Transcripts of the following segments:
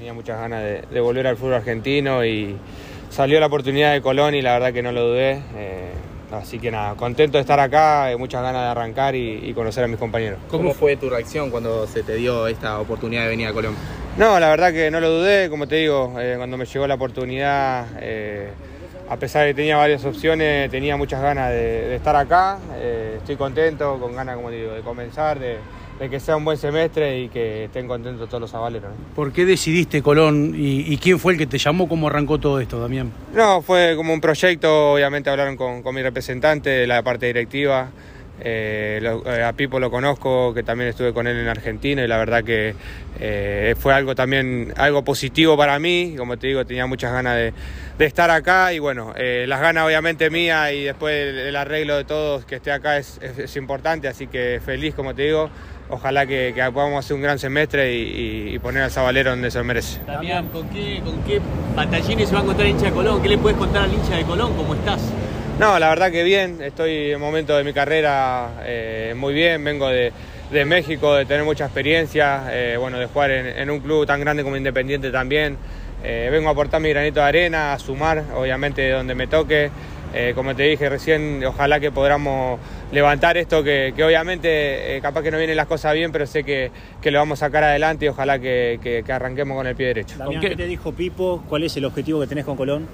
tenía muchas ganas de, volver al fútbol argentino y salió la oportunidad de Colón y la verdad que no lo dudé. Eh, así que nada, contento de estar acá, muchas ganas de arrancar y, conocer a mis compañeros. ¿Cómo fue tu reacción cuando se te dio esta oportunidad de venir a Colón? No, la verdad que no lo dudé, como te digo, eh, cuando me llegó la oportunidad, eh, a pesar de que tenía varias opciones, tenía muchas ganas de, estar acá. estoy contento, con ganas, como te digo, de comenzar, de de que sea un buen semestre y que estén contentos todos los avaleros. ¿Por qué decidiste Colón y, quién fue el que te llamó? ¿Cómo arrancó todo esto, Damián? No, fue como un proyecto, obviamente hablaron con, mi representante de la parte directiva. Eh, eh, a Pipo lo conozco, que también estuve con él en Argentina y la verdad que eh, fue algo también algo positivo para mí. Como te digo, tenía muchas ganas de, estar acá y bueno, las ganas obviamente mías y después el, arreglo de todos que esté acá es, importante, así que feliz, como te digo ojalá que, podamos hacer un gran semestre y, poner al Zabalero donde se merece. Damián, ¿con qué, ¿con se va a encontrar el hincha de Colón? ¿Qué le puedes contar al hincha de Colón? ¿Cómo estás? No, la verdad que bien, estoy en momento de mi carrera eh, muy bien, vengo de, México, de tener mucha experiencia, eh, bueno, de jugar en, un club tan grande como Independiente también. Eh, vengo a aportar mi granito de arena, a sumar, obviamente, donde me toque. Eh, como te dije recién, ojalá que podamos levantar esto, que, obviamente eh, capaz que no vienen las cosas bien, pero sé que, lo vamos a sacar adelante y ojalá que, arranquemos con el pie derecho. qué? te dijo Pipo? ¿Cuál es el objetivo que tenés con Colón?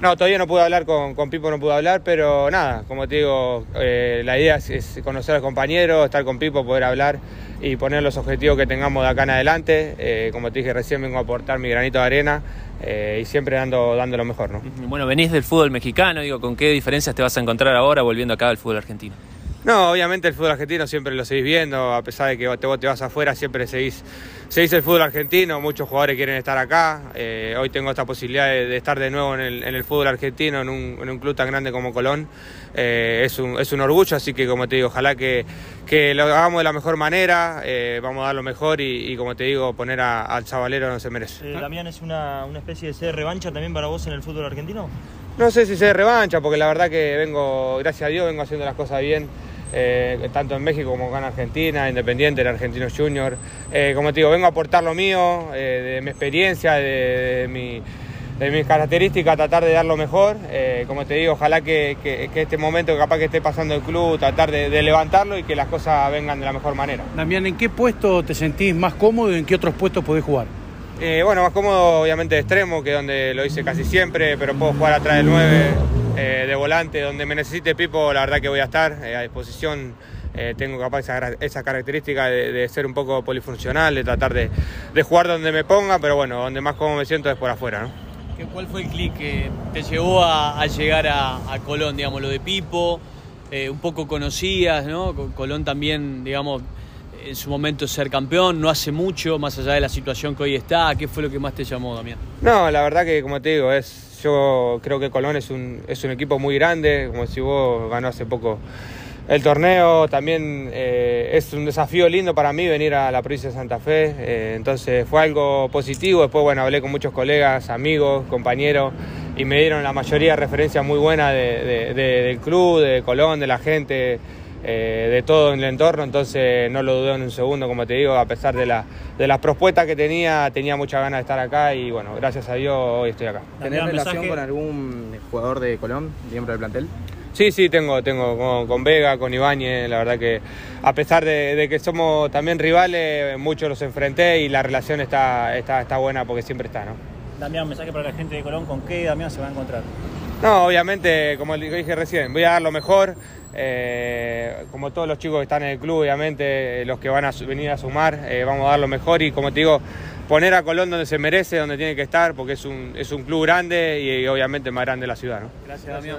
No, todavía no pude hablar con, Pipo, no pude hablar, pero nada, como te digo, eh, la idea es, conocer al compañero, estar con Pipo, poder hablar y poner los objetivos que tengamos de acá en adelante. como te dije recién, vengo a aportar mi granito de arena eh, y siempre dando, dando lo mejor. ¿no? Bueno, venís del fútbol mexicano, digo, ¿con qué diferencias te vas a encontrar ahora volviendo acá al fútbol argentino? No, obviamente el fútbol argentino siempre lo seguís viendo, a pesar de que vos te, vas afuera, siempre seguís, seguís el fútbol argentino, muchos jugadores quieren estar acá, eh, hoy tengo esta posibilidad de, estar de nuevo en el, fútbol argentino, en un, club tan grande como Colón, eh, es, un, es, un, orgullo, así que como te digo, ojalá que, que lo hagamos de la mejor manera, eh, vamos a dar lo mejor y, como te digo, poner al chavalero no se merece. ¿Damián es una, una especie de ser revancha también para vos en el fútbol argentino? No sé si se revancha, porque la verdad que vengo, gracias a Dios, vengo haciendo las cosas bien. Eh, tanto en México como acá en Argentina, Independiente, en Argentino Junior. Eh, como te digo, vengo a aportar lo mío, eh, de mi experiencia, de, mi, de, mis características, tratar de dar lo mejor. como te digo, ojalá que, este momento capaz que esté pasando el club, tratar de, levantarlo y que las cosas vengan de la mejor manera. Damián, ¿en qué puesto te sentís más cómodo y en qué otros puestos podés jugar? bueno, más cómodo obviamente de extremo, que es donde lo hice casi siempre, pero puedo jugar atrás del 9 eh, de volante, donde me necesite Pipo, la verdad que voy a estar eh, a disposición. Eh, tengo capaz esa, característica de, ser un poco polifuncional, de tratar de, jugar donde me ponga, pero bueno, donde más cómodo me siento es por afuera. ¿no? ¿Cuál fue el clic que te llevó a, llegar a, Colón, digamos, lo de Pipo? un poco conocías, ¿no? Colón también, digamos, en su momento ser campeón, no hace mucho, más allá de la situación que hoy está. ¿Qué fue lo que más te llamó, Damián? No, la verdad que, como te digo, es yo creo que Colón es un, es un equipo muy grande, como si vos ganó hace poco el torneo, también eh, es un desafío lindo para mí venir a la provincia de Santa Fe, eh, entonces fue algo positivo, después bueno, hablé con muchos colegas, amigos, compañeros y me dieron la mayoría de referencias muy buenas del club, de Colón, de la gente. Eh, de todo en el entorno, entonces no lo dudé en un segundo, como te digo, a pesar de, la, de las propuestas que tenía, tenía muchas ganas de estar acá y bueno, gracias a Dios hoy estoy acá. ¿Tenés relación con algún jugador de Colón, miembro del plantel? Sí, sí, tengo, tengo con, Vega, con Ibáñez, la verdad que a pesar de, que somos también rivales, muchos los enfrenté y la relación está, está, está buena porque siempre está, ¿no? Damián, mensaje para la gente de Colón, ¿con qué Damián se va a encontrar? No, obviamente, como dije recién, voy a dar lo mejor. Eh, como todos los chicos que están en el club, obviamente, los que van a venir a sumar, eh, vamos a dar lo mejor y como te digo, poner a Colón donde se merece, donde tiene que estar, porque es un, es un club grande y, obviamente más grande de la ciudad. Gracias, Damián.